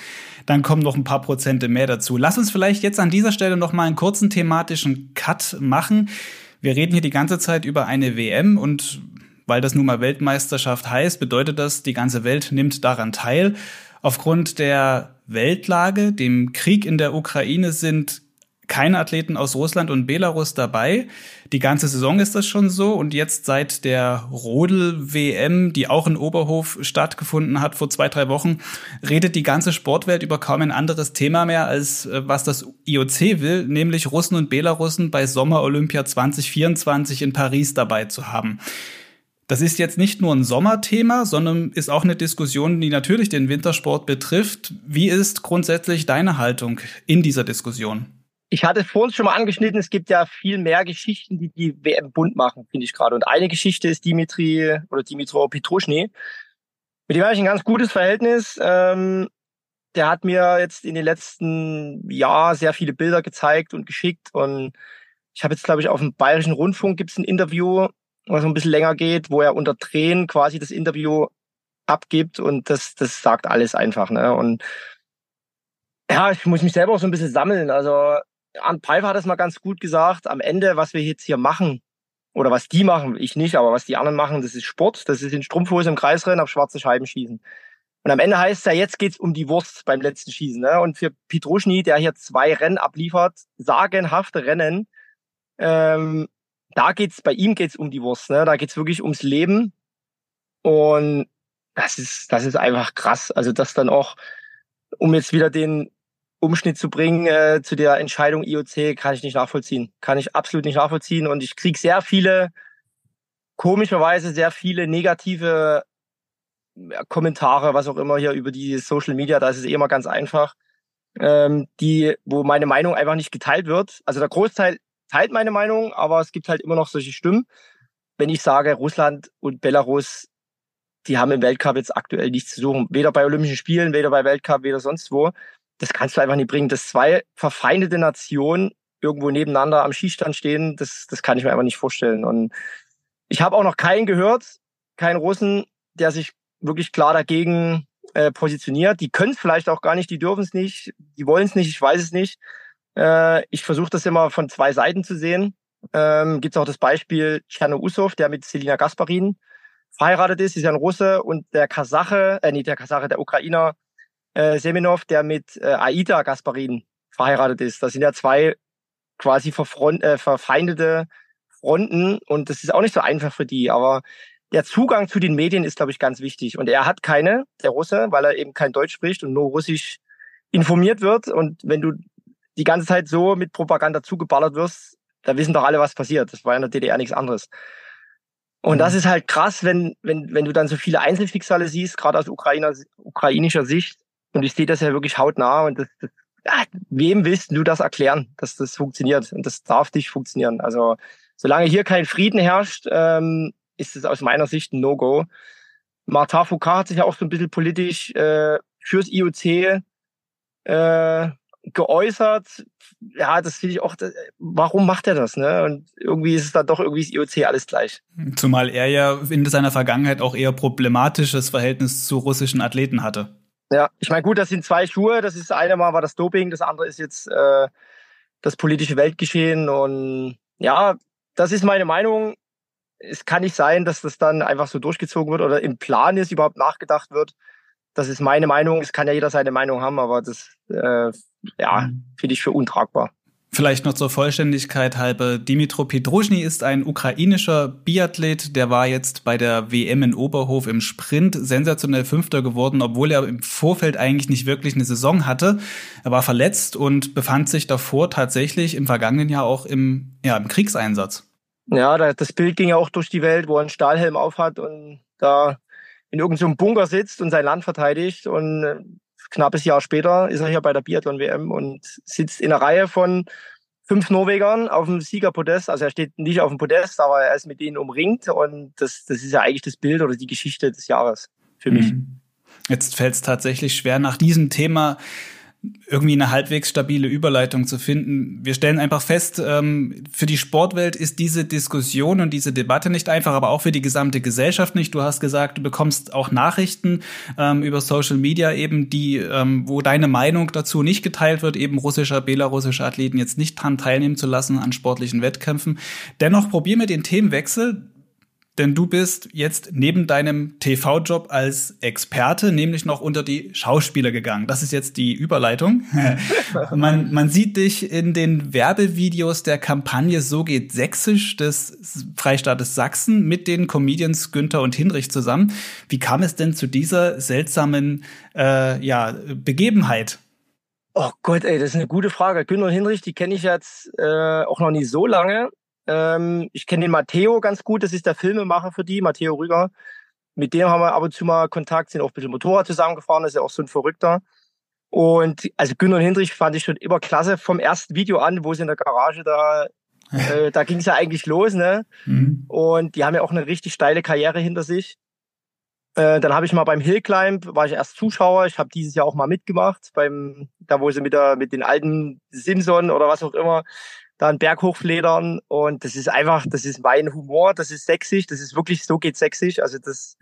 dann kommen noch ein paar Prozente mehr dazu. Lass uns vielleicht jetzt an dieser Stelle noch mal einen kurzen thematischen Cut machen. Wir reden hier die ganze Zeit über eine WM und weil das nun mal Weltmeisterschaft heißt, bedeutet das, die ganze Welt nimmt daran teil. Aufgrund der Weltlage, dem Krieg in der Ukraine sind keine Athleten aus Russland und Belarus dabei. Die ganze Saison ist das schon so und jetzt seit der Rodel-WM, die auch in Oberhof stattgefunden hat vor zwei, drei Wochen, redet die ganze Sportwelt über kaum ein anderes Thema mehr, als äh, was das IOC will, nämlich Russen und Belarussen bei Sommer-Olympia 2024 in Paris dabei zu haben. Das ist jetzt nicht nur ein Sommerthema, sondern ist auch eine Diskussion, die natürlich den Wintersport betrifft. Wie ist grundsätzlich deine Haltung in dieser Diskussion? ich hatte vorhin schon mal angeschnitten, es gibt ja viel mehr Geschichten, die die WM bunt machen, finde ich gerade. Und eine Geschichte ist Dimitri oder Dimitro Petruschny. Mit dem habe ich ein ganz gutes Verhältnis. Ähm, der hat mir jetzt in den letzten Jahren sehr viele Bilder gezeigt und geschickt. Und ich habe jetzt, glaube ich, auf dem Bayerischen Rundfunk gibt es ein Interview, was so ein bisschen länger geht, wo er unter Tränen quasi das Interview abgibt. Und das, das sagt alles einfach. Ne? Und ja, ich muss mich selber auch so ein bisschen sammeln. Also Arndt Pfeiffer hat es mal ganz gut gesagt. Am Ende, was wir jetzt hier machen, oder was die machen, ich nicht, aber was die anderen machen, das ist Sport. Das ist in Strumpfhose im Kreis rennen, auf schwarze Scheiben schießen. Und am Ende heißt es ja, jetzt geht's um die Wurst beim letzten Schießen. Ne? Und für Petruschny, der hier zwei Rennen abliefert, sagenhafte Rennen, ähm, da geht's, bei ihm geht's um die Wurst. Ne? Da geht's wirklich ums Leben. Und das ist, das ist einfach krass. Also das dann auch, um jetzt wieder den Umschnitt zu bringen äh, zu der Entscheidung IOC, kann ich nicht nachvollziehen. Kann ich absolut nicht nachvollziehen. Und ich kriege sehr viele, komischerweise sehr viele negative Kommentare, was auch immer hier über die Social Media, da ist es eh immer ganz einfach, ähm, die, wo meine Meinung einfach nicht geteilt wird. Also der Großteil teilt meine Meinung, aber es gibt halt immer noch solche Stimmen. Wenn ich sage, Russland und Belarus, die haben im Weltcup jetzt aktuell nichts zu suchen. Weder bei Olympischen Spielen, weder bei Weltcup, weder sonst wo das kannst du einfach nicht bringen. Dass zwei verfeindete Nationen irgendwo nebeneinander am Schießstand stehen, das, das kann ich mir einfach nicht vorstellen. Und ich habe auch noch keinen gehört, keinen Russen, der sich wirklich klar dagegen äh, positioniert. Die können es vielleicht auch gar nicht, die dürfen es nicht, die wollen es nicht, ich weiß es nicht. Äh, ich versuche das immer von zwei Seiten zu sehen. Ähm, Gibt es auch das Beispiel Tscherno Usov, der mit Selina Gasparin verheiratet ist, ist ja ein Russe und der Kasache, äh, nicht der Kasache, der Ukrainer äh, Semenov, der mit äh, Aida Gasparin verheiratet ist. Das sind ja zwei quasi verfront, äh, verfeindete Fronten und das ist auch nicht so einfach für die, aber der Zugang zu den Medien ist, glaube ich, ganz wichtig. Und er hat keine, der Russe, weil er eben kein Deutsch spricht und nur Russisch informiert wird. Und wenn du die ganze Zeit so mit Propaganda zugeballert wirst, da wissen doch alle, was passiert. Das war in der DDR nichts anderes. Und das mhm. ist halt krass, wenn, wenn, wenn du dann so viele Einzelschicksale siehst, gerade aus Ukrainer, ukrainischer Sicht, und ich sehe das ja wirklich hautnah und das, das, ja, wem willst du das erklären, dass das funktioniert? Und das darf nicht funktionieren. Also solange hier kein Frieden herrscht, ähm, ist es aus meiner Sicht ein No-Go. Martin Foucault hat sich ja auch so ein bisschen politisch äh, fürs IOC äh, geäußert. Ja, das finde ich auch, das, warum macht er das? Ne? Und irgendwie ist es dann doch irgendwie das IOC alles gleich. Zumal er ja in seiner Vergangenheit auch eher problematisches Verhältnis zu russischen Athleten hatte. Ja, ich meine, gut, das sind zwei Schuhe. Das ist eine Mal war das Doping, das andere ist jetzt äh, das politische Weltgeschehen. Und ja, das ist meine Meinung. Es kann nicht sein, dass das dann einfach so durchgezogen wird oder im Plan ist, überhaupt nachgedacht wird. Das ist meine Meinung. Es kann ja jeder seine Meinung haben, aber das äh, ja, mhm. finde ich für untragbar. Vielleicht noch zur Vollständigkeit halber. Dimitro Pedruschny ist ein ukrainischer Biathlet, der war jetzt bei der WM in Oberhof im Sprint sensationell Fünfter geworden, obwohl er im Vorfeld eigentlich nicht wirklich eine Saison hatte. Er war verletzt und befand sich davor tatsächlich im vergangenen Jahr auch im, ja, im Kriegseinsatz. Ja, das Bild ging ja auch durch die Welt, wo er einen Stahlhelm aufhat und da in irgendeinem so Bunker sitzt und sein Land verteidigt und äh, knappes Jahr später ist er hier bei der Biathlon-WM und sitzt in einer Reihe von fünf Norwegern auf dem Siegerpodest. Also er steht nicht auf dem Podest, aber er ist mit denen umringt und das, das ist ja eigentlich das Bild oder die Geschichte des Jahres für mich. Mhm. Jetzt fällt es tatsächlich schwer, nach diesem Thema irgendwie eine halbwegs stabile Überleitung zu finden. Wir stellen einfach fest, ähm, für die Sportwelt ist diese Diskussion und diese Debatte nicht einfach, aber auch für die gesamte Gesellschaft nicht. Du hast gesagt, du bekommst auch Nachrichten ähm, über Social Media eben, die, ähm, wo deine Meinung dazu nicht geteilt wird, eben russischer, belarussischer Athleten jetzt nicht dran teilnehmen zu lassen an sportlichen Wettkämpfen. Dennoch probier mir den Themenwechsel denn du bist jetzt neben deinem TV-Job als Experte nämlich noch unter die Schauspieler gegangen. Das ist jetzt die Überleitung. man, man sieht dich in den Werbevideos der Kampagne So geht Sächsisch des Freistaates Sachsen mit den Comedians Günther und Hinrich zusammen. Wie kam es denn zu dieser seltsamen äh, ja, Begebenheit? Oh Gott, ey, das ist eine gute Frage. Günther und Hinrich, die kenne ich jetzt äh, auch noch nie so lange. Ähm, ich kenne den Matteo ganz gut, das ist der Filmemacher für die, Matteo Rüger. Mit dem haben wir ab und zu mal Kontakt, sind auch ein bisschen Motorrad zusammengefahren, das ist ja auch so ein Verrückter. Und also Günter und Hendrich fand ich schon immer klasse vom ersten Video an, wo sie in der Garage da, äh, da ging es ja eigentlich los, ne? Mhm. Und die haben ja auch eine richtig steile Karriere hinter sich. Äh, dann habe ich mal beim Hillclimb, war ich erst Zuschauer, ich habe dieses Jahr auch mal mitgemacht, beim, da wo sie mit der, mit den alten Simson oder was auch immer, da einen Berg hochfledern und das ist einfach, das ist mein Humor, das ist sächsisch, das ist wirklich, so geht sächsisch, also das,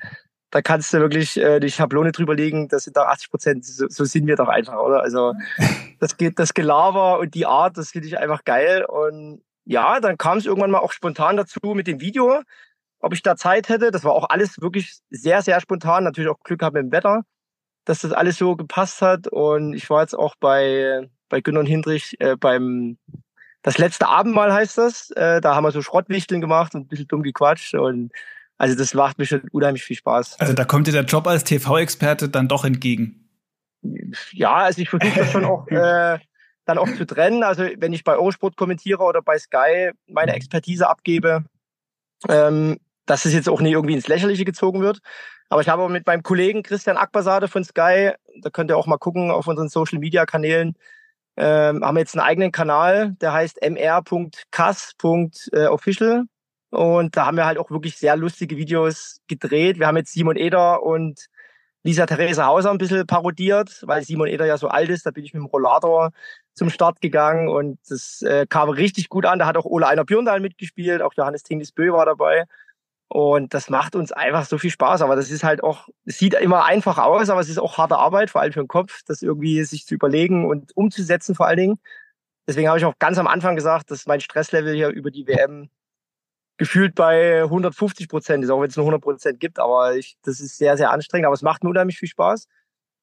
da kannst du wirklich äh, die Schablone drüber legen, das sind da 80 Prozent, so, so sind wir doch einfach, oder? Also das geht, das Gelaber und die Art, das finde ich einfach geil. Und ja, dann kam es irgendwann mal auch spontan dazu mit dem Video, ob ich da Zeit hätte, das war auch alles wirklich sehr, sehr spontan, natürlich auch Glück gehabt mit dem Wetter, dass das alles so gepasst hat. Und ich war jetzt auch bei, bei Günter und Hindrich äh, beim das letzte Abendmahl heißt das. Äh, da haben wir so Schrottwichteln gemacht und ein bisschen dumm gequatscht und also das macht mir schon unheimlich viel Spaß. Also da kommt dir der Job als TV-Experte dann doch entgegen. Ja, also ich versuche das schon auch äh, dann auch zu trennen. Also wenn ich bei Eurosport kommentiere oder bei Sky meine Expertise abgebe, ähm, dass es jetzt auch nicht irgendwie ins Lächerliche gezogen wird. Aber ich habe mit meinem Kollegen Christian Akbasade von Sky, da könnt ihr auch mal gucken auf unseren Social Media Kanälen, ähm, haben jetzt einen eigenen Kanal, der heißt mr.kass.official. Und da haben wir halt auch wirklich sehr lustige Videos gedreht. Wir haben jetzt Simon Eder und Lisa Therese Hauser ein bisschen parodiert, weil Simon Eder ja so alt ist. Da bin ich mit dem Rollator zum Start gegangen und das äh, kam richtig gut an. Da hat auch Ole Einer Björndal mitgespielt, auch Johannes Tinglis Bö war dabei. Und das macht uns einfach so viel Spaß. Aber das ist halt auch, es sieht immer einfach aus, aber es ist auch harte Arbeit, vor allem für den Kopf, das irgendwie sich zu überlegen und umzusetzen vor allen Dingen. Deswegen habe ich auch ganz am Anfang gesagt, dass mein Stresslevel hier über die WM gefühlt bei 150 Prozent ist, auch wenn es nur 100 Prozent gibt. Aber ich, das ist sehr, sehr anstrengend. Aber es macht mir unheimlich viel Spaß.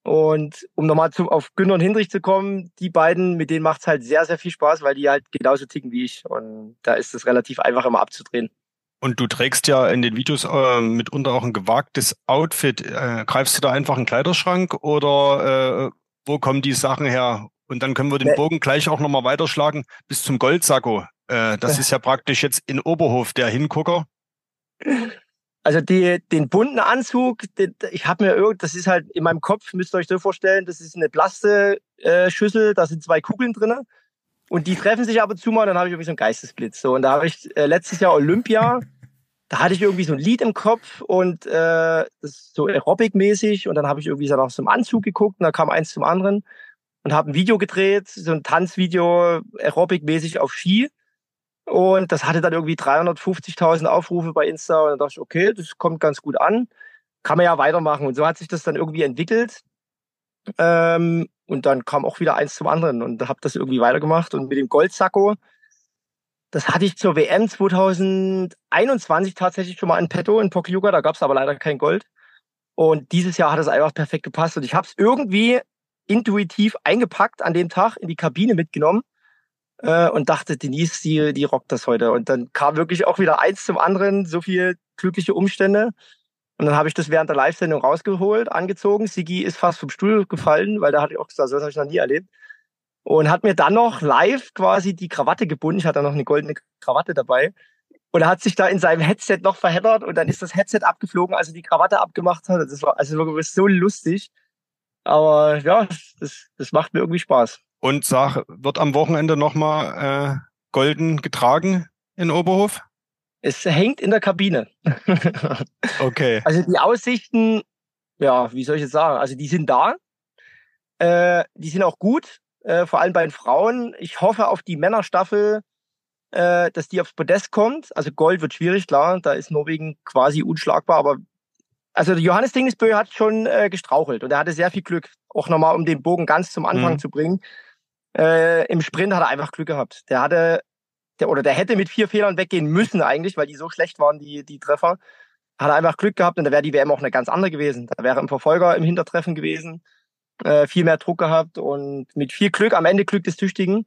Und um nochmal zu, auf Günter und Hindrich zu kommen, die beiden, mit denen macht es halt sehr, sehr viel Spaß, weil die halt genauso ticken wie ich. Und da ist es relativ einfach immer abzudrehen. Und du trägst ja in den Videos äh, mitunter auch ein gewagtes Outfit. Äh, greifst du da einfach einen Kleiderschrank oder äh, wo kommen die Sachen her? Und dann können wir den Bogen gleich auch nochmal weiterschlagen bis zum Goldsacko. Äh, das ist ja praktisch jetzt in Oberhof der Hingucker. Also die, den bunten Anzug, den, ich habe mir irgend, das ist halt in meinem Kopf, müsst ihr euch so vorstellen, das ist eine Plaste-Schüssel, da sind zwei Kugeln drinnen. Und die treffen sich ab und zu mal, dann habe ich irgendwie so einen Geistesblitz. So, und da habe ich äh, letztes Jahr Olympia, da hatte ich irgendwie so ein Lied im Kopf und äh, so Aerobic-mäßig. Und dann habe ich irgendwie so nach so einem Anzug geguckt und da kam eins zum anderen und habe ein Video gedreht, so ein Tanzvideo Aerobic-mäßig auf Ski. Und das hatte dann irgendwie 350.000 Aufrufe bei Insta. Und dann dachte ich, okay, das kommt ganz gut an. Kann man ja weitermachen. Und so hat sich das dann irgendwie entwickelt. Ähm, und dann kam auch wieder eins zum anderen und habe das irgendwie weitergemacht. Und mit dem Goldsacko, das hatte ich zur WM 2021 tatsächlich schon mal in petto in Pokljuka, da gab es aber leider kein Gold. Und dieses Jahr hat es einfach perfekt gepasst. Und ich habe es irgendwie intuitiv eingepackt an dem Tag in die Kabine mitgenommen äh, und dachte, Denise, die, die rockt das heute. Und dann kam wirklich auch wieder eins zum anderen, so viel glückliche Umstände. Und dann habe ich das während der Live-Sendung rausgeholt, angezogen. Sigi ist fast vom Stuhl gefallen, weil da hatte ich auch gesagt, so das habe ich noch nie erlebt. Und hat mir dann noch live quasi die Krawatte gebunden. Ich hatte noch eine goldene Krawatte dabei. Und er hat sich da in seinem Headset noch verheddert und dann ist das Headset abgeflogen, als er die Krawatte abgemacht hat. Das war also wirklich so lustig. Aber ja, das, das macht mir irgendwie Spaß. Und sag, wird am Wochenende nochmal äh, golden getragen in Oberhof? Es hängt in der Kabine. okay. Also die Aussichten ja, wie soll ich jetzt sagen? Also die sind da. Äh, die sind auch gut, äh, vor allem bei den Frauen. Ich hoffe auf die Männerstaffel, äh, dass die aufs Podest kommt. Also Gold wird schwierig, klar. Da ist Norwegen quasi unschlagbar, aber also Johannes Dingesbö hat schon äh, gestrauchelt und er hatte sehr viel Glück, auch nochmal um den Bogen ganz zum Anfang mhm. zu bringen. Äh, Im Sprint hat er einfach Glück gehabt. Der hatte, der, oder der hätte mit vier Fehlern weggehen müssen eigentlich, weil die so schlecht waren, die, die Treffer. Hat er einfach Glück gehabt und da wäre die WM auch eine ganz andere gewesen. Da wäre im Verfolger im Hintertreffen gewesen, äh, viel mehr Druck gehabt und mit viel Glück, am Ende Glück des Tüchtigen,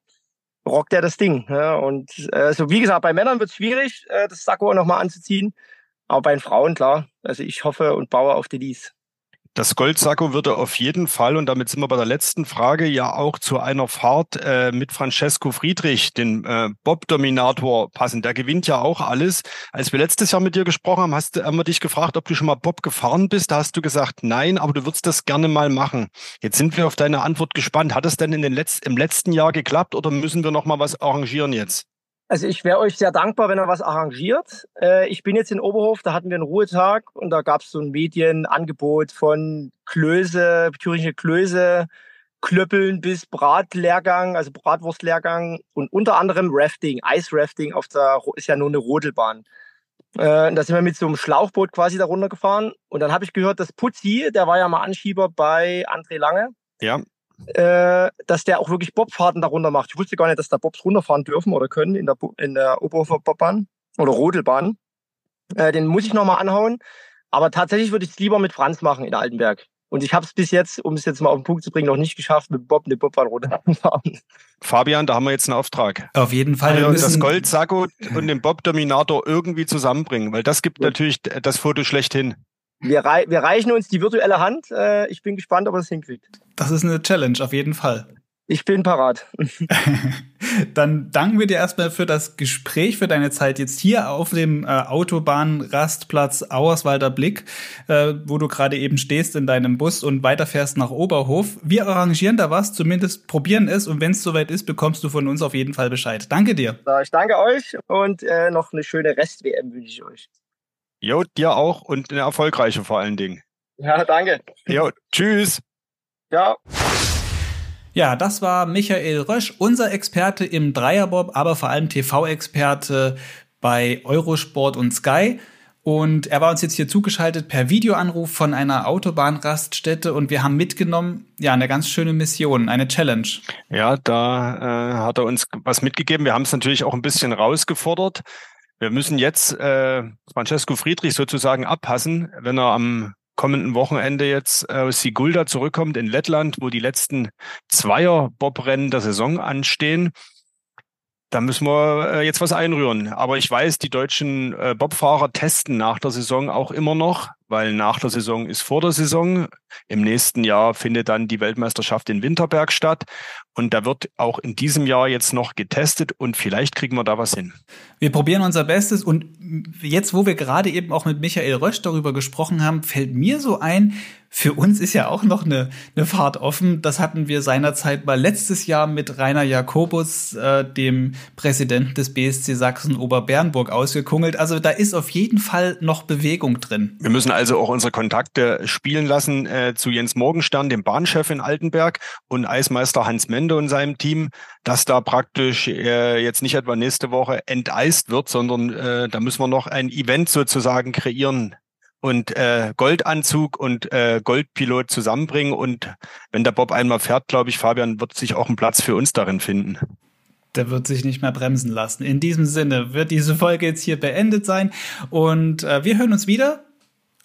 rockt er das Ding. Ja, und äh, so wie gesagt, bei Männern wird es schwierig, äh, das Sakko nochmal anzuziehen. Aber bei den Frauen, klar. Also ich hoffe und baue auf Denise. Das Goldsacko würde auf jeden Fall, und damit sind wir bei der letzten Frage, ja auch zu einer Fahrt äh, mit Francesco Friedrich, den äh, Bob-Dominator, passen. Der gewinnt ja auch alles. Als wir letztes Jahr mit dir gesprochen haben, hast, haben wir dich gefragt, ob du schon mal Bob gefahren bist. Da hast du gesagt, nein, aber du würdest das gerne mal machen. Jetzt sind wir auf deine Antwort gespannt. Hat es denn in den Letz im letzten Jahr geklappt oder müssen wir noch mal was arrangieren jetzt? Also ich wäre euch sehr dankbar, wenn er was arrangiert. Äh, ich bin jetzt in Oberhof, da hatten wir einen Ruhetag und da gab es so ein Medienangebot von Klöße, thüringische Klöße, Klöppeln bis Bratlehrgang, also Bratwurstlehrgang und unter anderem Rafting, Eisrafting auf der, ist ja nur eine Rodelbahn. Äh, da sind wir mit so einem Schlauchboot quasi da runtergefahren und dann habe ich gehört, dass Putzi, der war ja mal Anschieber bei André Lange. Ja äh, dass der auch wirklich Bobfahrten darunter macht. Ich wusste gar nicht, dass da Bobs runterfahren dürfen oder können in der, in der Oberhofer Bobbahn oder Rodelbahn. Äh, den muss ich nochmal anhauen. Aber tatsächlich würde ich es lieber mit Franz machen in Altenberg. Und ich habe es bis jetzt, um es jetzt mal auf den Punkt zu bringen, noch nicht geschafft, mit Bob eine Bobbahn runterzufahren. Fabian, da haben wir jetzt einen Auftrag. Auf jeden Fall. Also das Goldsacko und den Bob-Dominator irgendwie zusammenbringen, weil das gibt Gut. natürlich das Foto schlechthin. Wir, rei wir reichen uns die virtuelle Hand. Äh, ich bin gespannt, ob er es hinkriegt. Das ist eine Challenge, auf jeden Fall. Ich bin parat. Dann danken wir dir erstmal für das Gespräch, für deine Zeit jetzt hier auf dem äh, Autobahnrastplatz Auerswalder Blick, äh, wo du gerade eben stehst in deinem Bus und weiterfährst nach Oberhof. Wir arrangieren da was, zumindest probieren es und wenn es soweit ist, bekommst du von uns auf jeden Fall Bescheid. Danke dir. Ich danke euch und äh, noch eine schöne Rest-WM wünsche ich euch. Jo, dir auch und eine erfolgreiche vor allen Dingen. Ja, danke. Jo, tschüss. Ja. Ja, das war Michael Rösch, unser Experte im Dreierbob, aber vor allem TV-Experte bei Eurosport und Sky. Und er war uns jetzt hier zugeschaltet per Videoanruf von einer Autobahnraststätte und wir haben mitgenommen, ja, eine ganz schöne Mission, eine Challenge. Ja, da äh, hat er uns was mitgegeben. Wir haben es natürlich auch ein bisschen rausgefordert. Wir müssen jetzt äh, Francesco Friedrich sozusagen abpassen, wenn er am kommenden Wochenende jetzt aus Sigulda zurückkommt in Lettland, wo die letzten Zweier-Bobrennen der Saison anstehen. Da müssen wir äh, jetzt was einrühren. Aber ich weiß, die deutschen äh, Bobfahrer testen nach der Saison auch immer noch, weil nach der Saison ist vor der Saison. Im nächsten Jahr findet dann die Weltmeisterschaft in Winterberg statt. Und da wird auch in diesem Jahr jetzt noch getestet und vielleicht kriegen wir da was hin. Wir probieren unser Bestes und jetzt, wo wir gerade eben auch mit Michael Rösch darüber gesprochen haben, fällt mir so ein, für uns ist ja auch noch eine, eine Fahrt offen. Das hatten wir seinerzeit mal letztes Jahr mit Rainer Jakobus, äh, dem Präsidenten des BSC Sachsen Oberbernburg, ausgekungelt. Also da ist auf jeden Fall noch Bewegung drin. Wir müssen also auch unsere Kontakte spielen lassen äh, zu Jens Morgenstern, dem Bahnchef in Altenberg und Eismeister Hans Mende und seinem Team, dass da praktisch äh, jetzt nicht etwa nächste Woche enteist wird, sondern äh, da müssen wir noch ein Event sozusagen kreieren und äh, Goldanzug und äh, Goldpilot zusammenbringen. Und wenn der Bob einmal fährt, glaube ich, Fabian, wird sich auch ein Platz für uns darin finden. Der wird sich nicht mehr bremsen lassen. In diesem Sinne wird diese Folge jetzt hier beendet sein. Und äh, wir hören uns wieder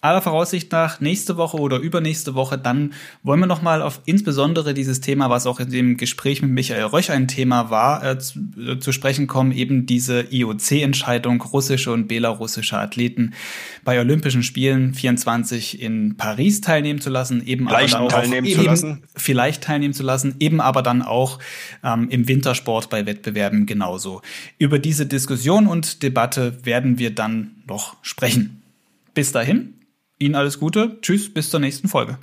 aller Voraussicht nach nächste Woche oder übernächste Woche, dann wollen wir noch mal auf insbesondere dieses Thema, was auch in dem Gespräch mit Michael Röch ein Thema war, äh, zu, äh, zu, sprechen kommen, eben diese IOC-Entscheidung, russische und belarussische Athleten bei Olympischen Spielen 24 in Paris teilnehmen zu lassen, eben vielleicht aber teilnehmen auch, zu lassen. vielleicht teilnehmen zu lassen, eben aber dann auch ähm, im Wintersport bei Wettbewerben genauso. Über diese Diskussion und Debatte werden wir dann noch sprechen. Bis dahin Ihnen alles Gute. Tschüss, bis zur nächsten Folge.